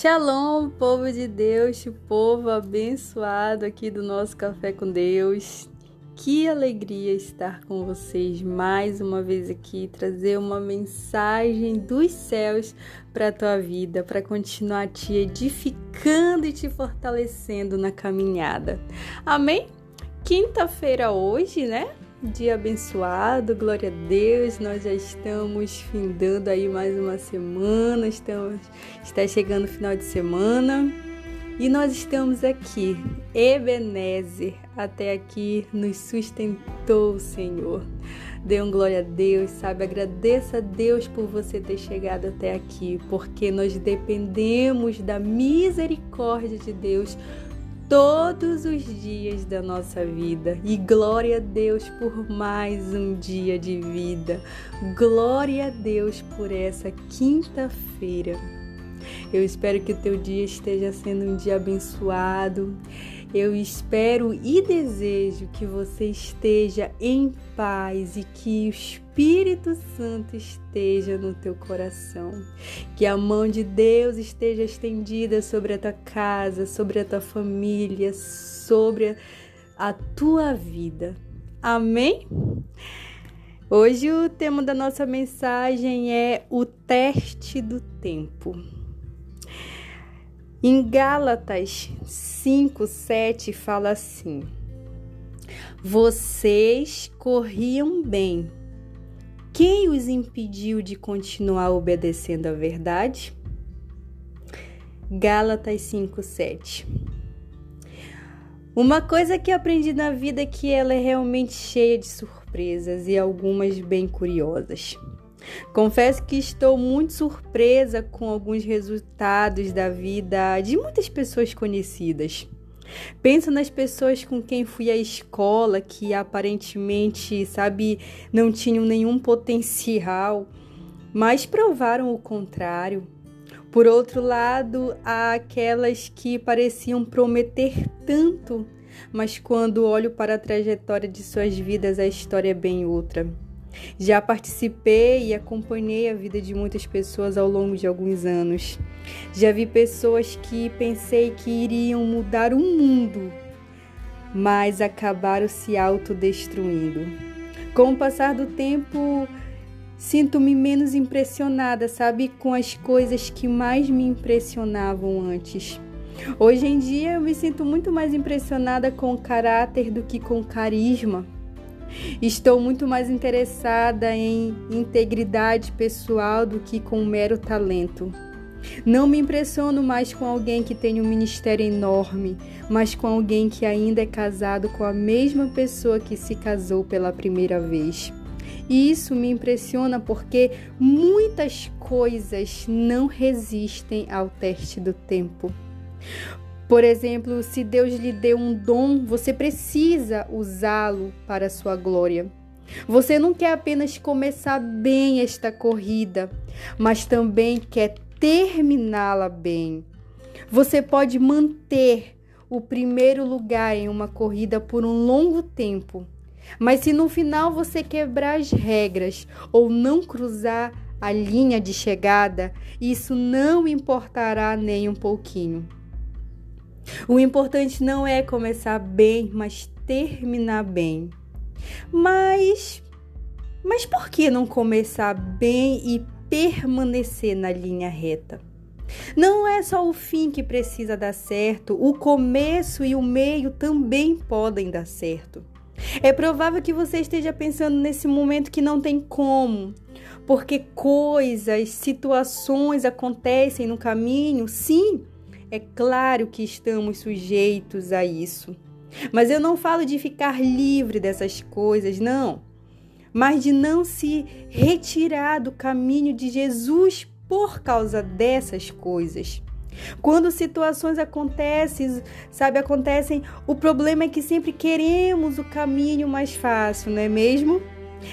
Shalom, povo de Deus, povo abençoado aqui do nosso Café com Deus. Que alegria estar com vocês mais uma vez aqui, trazer uma mensagem dos céus para a tua vida, para continuar te edificando e te fortalecendo na caminhada. Amém? Quinta-feira hoje, né? Dia abençoado, glória a Deus. Nós já estamos findando aí mais uma semana, estamos está chegando o final de semana e nós estamos aqui. Ebenezer, até aqui nos sustentou o Senhor. Dê um glória a Deus, sabe? Agradeça a Deus por você ter chegado até aqui, porque nós dependemos da misericórdia de Deus todos os dias da nossa vida. E glória a Deus por mais um dia de vida. Glória a Deus por essa quinta-feira. Eu espero que o teu dia esteja sendo um dia abençoado. Eu espero e desejo que você esteja em paz e que o Espírito Santo esteja no teu coração. Que a mão de Deus esteja estendida sobre a tua casa, sobre a tua família, sobre a tua vida. Amém? Hoje o tema da nossa mensagem é o teste do tempo. Em Gálatas 5, 7 fala assim: Vocês corriam bem. Quem os impediu de continuar obedecendo à verdade? Gálatas 5, 7. Uma coisa que aprendi na vida é que ela é realmente cheia de surpresas e algumas bem curiosas. Confesso que estou muito surpresa com alguns resultados da vida de muitas pessoas conhecidas. Penso nas pessoas com quem fui à escola que aparentemente, sabe, não tinham nenhum potencial, mas provaram o contrário. Por outro lado, há aquelas que pareciam prometer tanto, mas quando olho para a trajetória de suas vidas, a história é bem outra. Já participei e acompanhei a vida de muitas pessoas ao longo de alguns anos. Já vi pessoas que pensei que iriam mudar o mundo, mas acabaram se autodestruindo. Com o passar do tempo, sinto-me menos impressionada, sabe, com as coisas que mais me impressionavam antes. Hoje em dia eu me sinto muito mais impressionada com o caráter do que com carisma. Estou muito mais interessada em integridade pessoal do que com mero talento. Não me impressiono mais com alguém que tem um ministério enorme, mas com alguém que ainda é casado com a mesma pessoa que se casou pela primeira vez. E isso me impressiona porque muitas coisas não resistem ao teste do tempo. Por exemplo, se Deus lhe deu um dom, você precisa usá-lo para a sua glória. Você não quer apenas começar bem esta corrida, mas também quer terminá-la bem. Você pode manter o primeiro lugar em uma corrida por um longo tempo, mas se no final você quebrar as regras ou não cruzar a linha de chegada, isso não importará nem um pouquinho. O importante não é começar bem, mas terminar bem. Mas mas por que não começar bem e permanecer na linha reta? Não é só o fim que precisa dar certo, o começo e o meio também podem dar certo. É provável que você esteja pensando nesse momento que não tem como, porque coisas, situações acontecem no caminho, sim, é claro que estamos sujeitos a isso. Mas eu não falo de ficar livre dessas coisas, não. Mas de não se retirar do caminho de Jesus por causa dessas coisas. Quando situações acontecem, sabe, acontecem, o problema é que sempre queremos o caminho mais fácil, não é mesmo?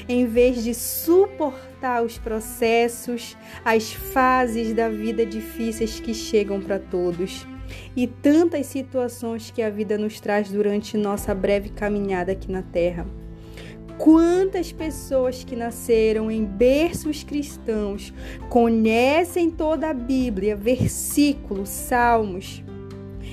Em vez de suportar os processos, as fases da vida difíceis que chegam para todos e tantas situações que a vida nos traz durante nossa breve caminhada aqui na Terra. Quantas pessoas que nasceram em berços cristãos conhecem toda a Bíblia, versículos, salmos,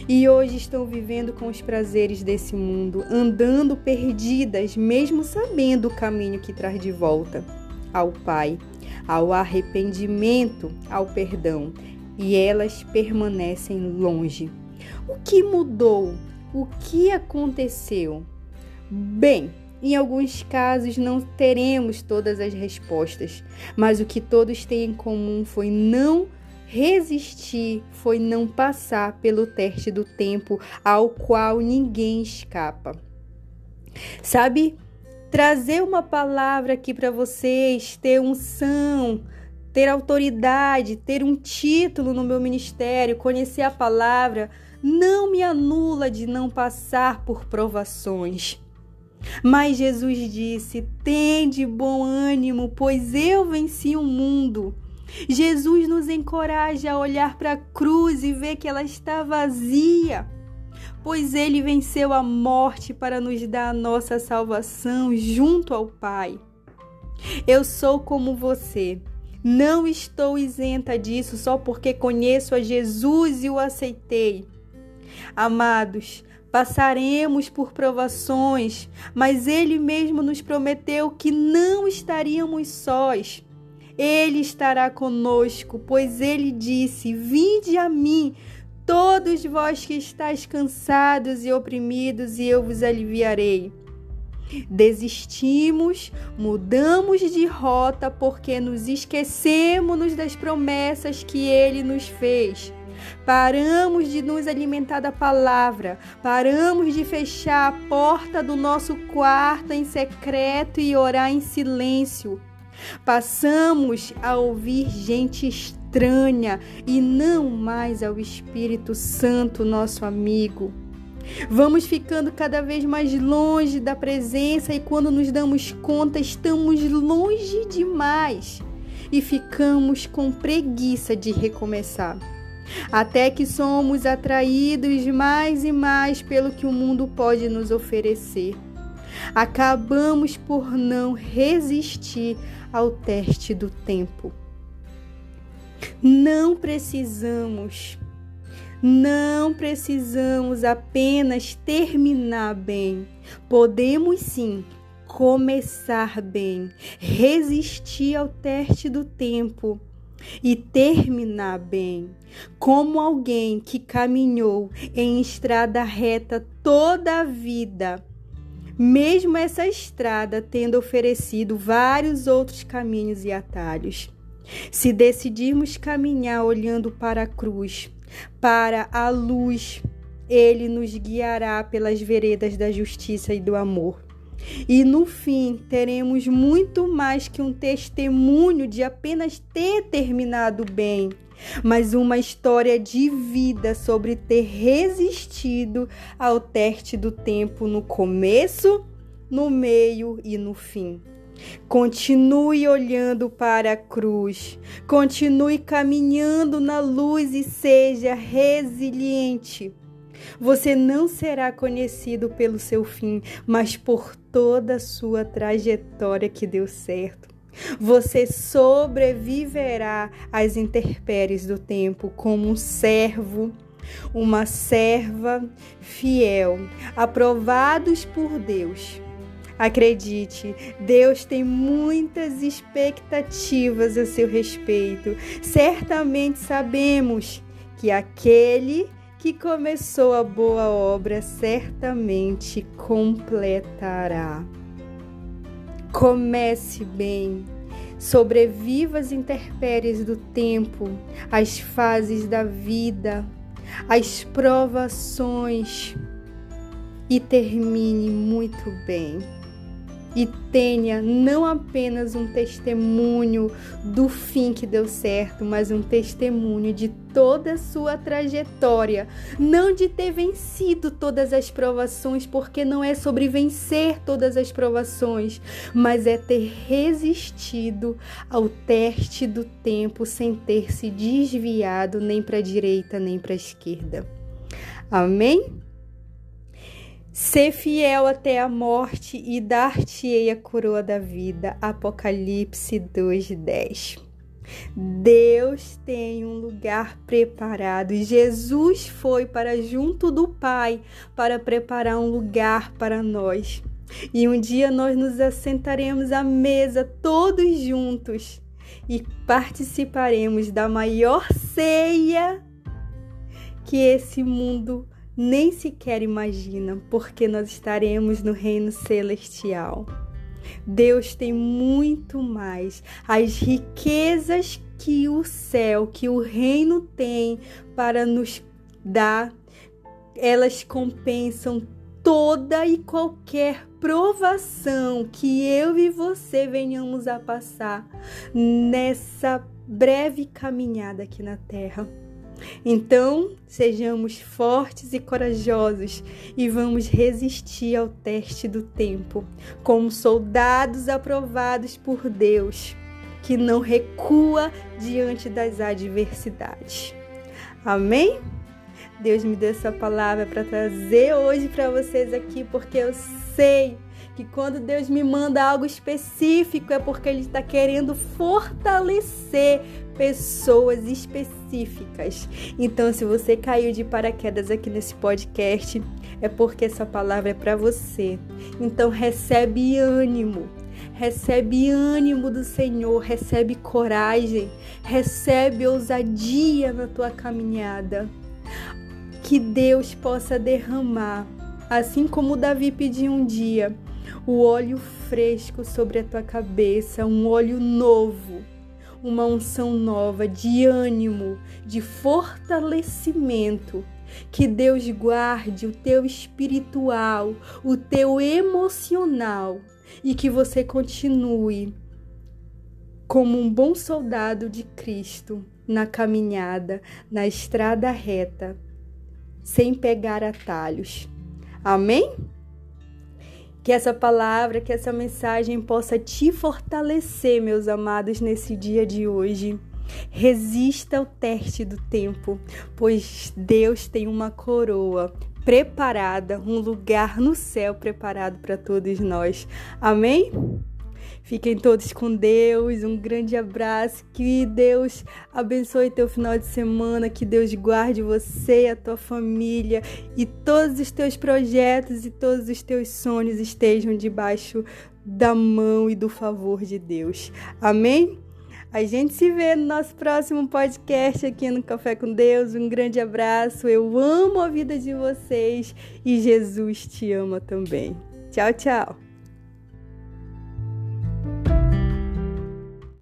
e hoje estão vivendo com os prazeres desse mundo, andando perdidas, mesmo sabendo o caminho que traz de volta ao Pai, ao arrependimento, ao perdão, e elas permanecem longe. O que mudou? O que aconteceu? Bem, em alguns casos não teremos todas as respostas, mas o que todos têm em comum foi não resistir, foi não passar pelo teste do tempo ao qual ninguém escapa. Sabe, trazer uma palavra aqui para vocês, ter unção, ter autoridade, ter um título no meu ministério, conhecer a palavra, não me anula de não passar por provações. Mas Jesus disse: Tende bom ânimo, pois eu venci o mundo. Jesus nos encoraja a olhar para a cruz e ver que ela está vazia, pois ele venceu a morte para nos dar a nossa salvação junto ao Pai. Eu sou como você. Não estou isenta disso só porque conheço a Jesus e o aceitei. Amados, Passaremos por provações, mas Ele mesmo nos prometeu que não estaríamos sós. Ele estará conosco, pois Ele disse: Vinde a mim, todos vós que estáis cansados e oprimidos, e eu vos aliviarei. Desistimos, mudamos de rota porque nos esquecemos das promessas que Ele nos fez. Paramos de nos alimentar da palavra, paramos de fechar a porta do nosso quarto em secreto e orar em silêncio. Passamos a ouvir gente estranha e não mais ao Espírito Santo, nosso amigo. Vamos ficando cada vez mais longe da presença e quando nos damos conta, estamos longe demais e ficamos com preguiça de recomeçar até que somos atraídos mais e mais pelo que o mundo pode nos oferecer. Acabamos por não resistir ao teste do tempo. Não precisamos, não precisamos apenas terminar bem. Podemos sim começar bem, resistir ao teste do tempo e terminar bem, como alguém que caminhou em estrada reta toda a vida, mesmo essa estrada tendo oferecido vários outros caminhos e atalhos. Se decidirmos caminhar olhando para a cruz, para a luz, ele nos guiará pelas veredas da justiça e do amor. E no fim, teremos muito mais que um testemunho de apenas ter terminado bem, mas uma história de vida sobre ter resistido ao teste do tempo no começo, no meio e no fim. Continue olhando para a cruz, continue caminhando na luz e seja resiliente. Você não será conhecido pelo seu fim, mas por toda a sua trajetória que deu certo. Você sobreviverá às intempéries do tempo como um servo, uma serva fiel, aprovados por Deus. Acredite, Deus tem muitas expectativas a seu respeito. Certamente sabemos que aquele que começou a boa obra certamente completará. Comece bem, sobreviva as intempéries do tempo, as fases da vida, as provações. E termine muito bem e tenha não apenas um testemunho do fim que deu certo, mas um testemunho de toda a sua trajetória, não de ter vencido todas as provações, porque não é sobre vencer todas as provações, mas é ter resistido ao teste do tempo sem ter se desviado nem para a direita nem para a esquerda. Amém? Ser fiel até a morte e dar-te-ei a coroa da vida. Apocalipse 2:10. Deus tem um lugar preparado. Jesus foi para junto do Pai para preparar um lugar para nós. E um dia nós nos assentaremos à mesa todos juntos e participaremos da maior ceia que esse mundo nem sequer imagina, porque nós estaremos no reino celestial. Deus tem muito mais. As riquezas que o céu, que o reino tem para nos dar, elas compensam toda e qualquer provação que eu e você venhamos a passar nessa breve caminhada aqui na terra. Então, sejamos fortes e corajosos e vamos resistir ao teste do tempo, como soldados aprovados por Deus, que não recua diante das adversidades. Amém? Deus me deu essa palavra para trazer hoje para vocês aqui, porque eu sei que quando Deus me manda algo específico é porque Ele está querendo fortalecer pessoas específicas. Então, se você caiu de paraquedas aqui nesse podcast, é porque essa palavra é para você. Então, recebe ânimo. Recebe ânimo do Senhor, recebe coragem, recebe ousadia na tua caminhada. Que Deus possa derramar, assim como Davi pediu um dia, o óleo fresco sobre a tua cabeça, um óleo novo uma unção nova de ânimo, de fortalecimento. Que Deus guarde o teu espiritual, o teu emocional e que você continue como um bom soldado de Cristo na caminhada, na estrada reta, sem pegar atalhos. Amém? Que essa palavra, que essa mensagem possa te fortalecer, meus amados, nesse dia de hoje. Resista ao teste do tempo, pois Deus tem uma coroa preparada, um lugar no céu preparado para todos nós. Amém? Fiquem todos com Deus. Um grande abraço. Que Deus abençoe teu final de semana. Que Deus guarde você, a tua família e todos os teus projetos e todos os teus sonhos estejam debaixo da mão e do favor de Deus. Amém? A gente se vê no nosso próximo podcast aqui no Café com Deus. Um grande abraço. Eu amo a vida de vocês e Jesus te ama também. Tchau, tchau.